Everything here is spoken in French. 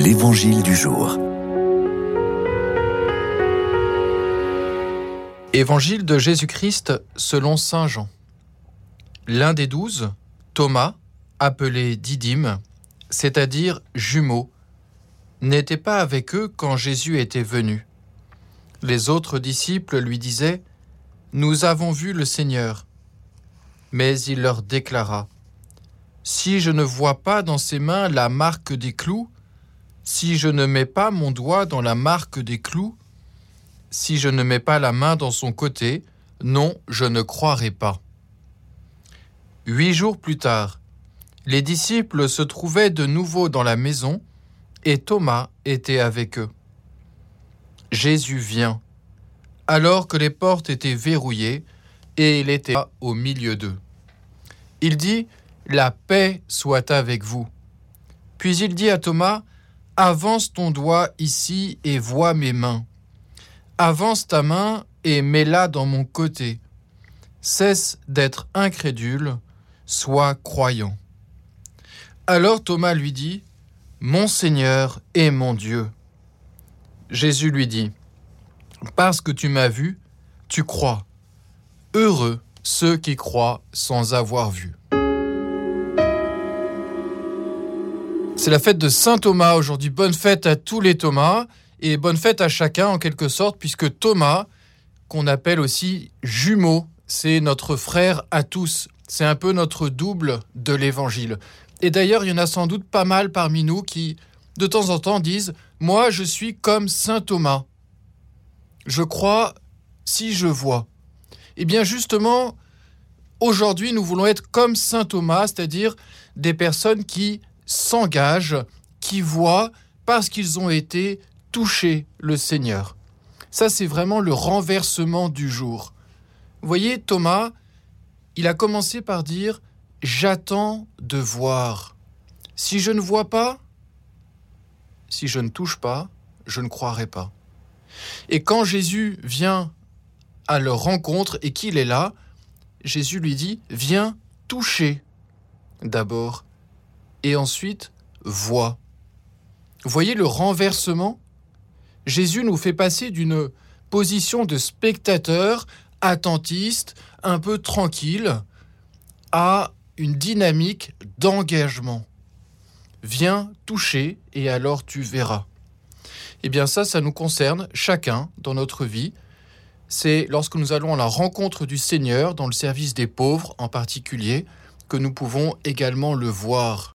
L'Évangile du jour. Évangile de Jésus-Christ selon Saint Jean. L'un des douze, Thomas, appelé Didyme, c'est-à-dire jumeau, n'était pas avec eux quand Jésus était venu. Les autres disciples lui disaient Nous avons vu le Seigneur. Mais il leur déclara Si je ne vois pas dans ses mains la marque des clous, si je ne mets pas mon doigt dans la marque des clous, si je ne mets pas la main dans son côté, non, je ne croirai pas. Huit jours plus tard, les disciples se trouvaient de nouveau dans la maison et Thomas était avec eux. Jésus vient, alors que les portes étaient verrouillées et il était au milieu d'eux. Il dit, La paix soit avec vous. Puis il dit à Thomas, Avance ton doigt ici et vois mes mains. Avance ta main et mets-la dans mon côté. Cesse d'être incrédule, sois croyant. Alors Thomas lui dit, Mon Seigneur et mon Dieu. Jésus lui dit, Parce que tu m'as vu, tu crois. Heureux ceux qui croient sans avoir vu. C'est la fête de Saint Thomas aujourd'hui. Bonne fête à tous les Thomas et bonne fête à chacun en quelque sorte, puisque Thomas, qu'on appelle aussi jumeau, c'est notre frère à tous. C'est un peu notre double de l'évangile. Et d'ailleurs, il y en a sans doute pas mal parmi nous qui, de temps en temps, disent Moi, je suis comme Saint Thomas. Je crois si je vois. Eh bien, justement, aujourd'hui, nous voulons être comme Saint Thomas, c'est-à-dire des personnes qui s'engagent, qui voient parce qu'ils ont été touchés le Seigneur. Ça, c'est vraiment le renversement du jour. Vous voyez, Thomas, il a commencé par dire J'attends de voir. Si je ne vois pas, si je ne touche pas, je ne croirai pas. Et quand Jésus vient à leur rencontre et qu'il est là, Jésus lui dit Viens toucher d'abord et ensuite. Vous voyez le renversement? Jésus nous fait passer d'une position de spectateur attentiste, un peu tranquille, à une dynamique d'engagement. Viens toucher et alors tu verras. Eh bien ça, ça nous concerne chacun dans notre vie. C'est lorsque nous allons à la rencontre du Seigneur, dans le service des pauvres en particulier, que nous pouvons également le voir.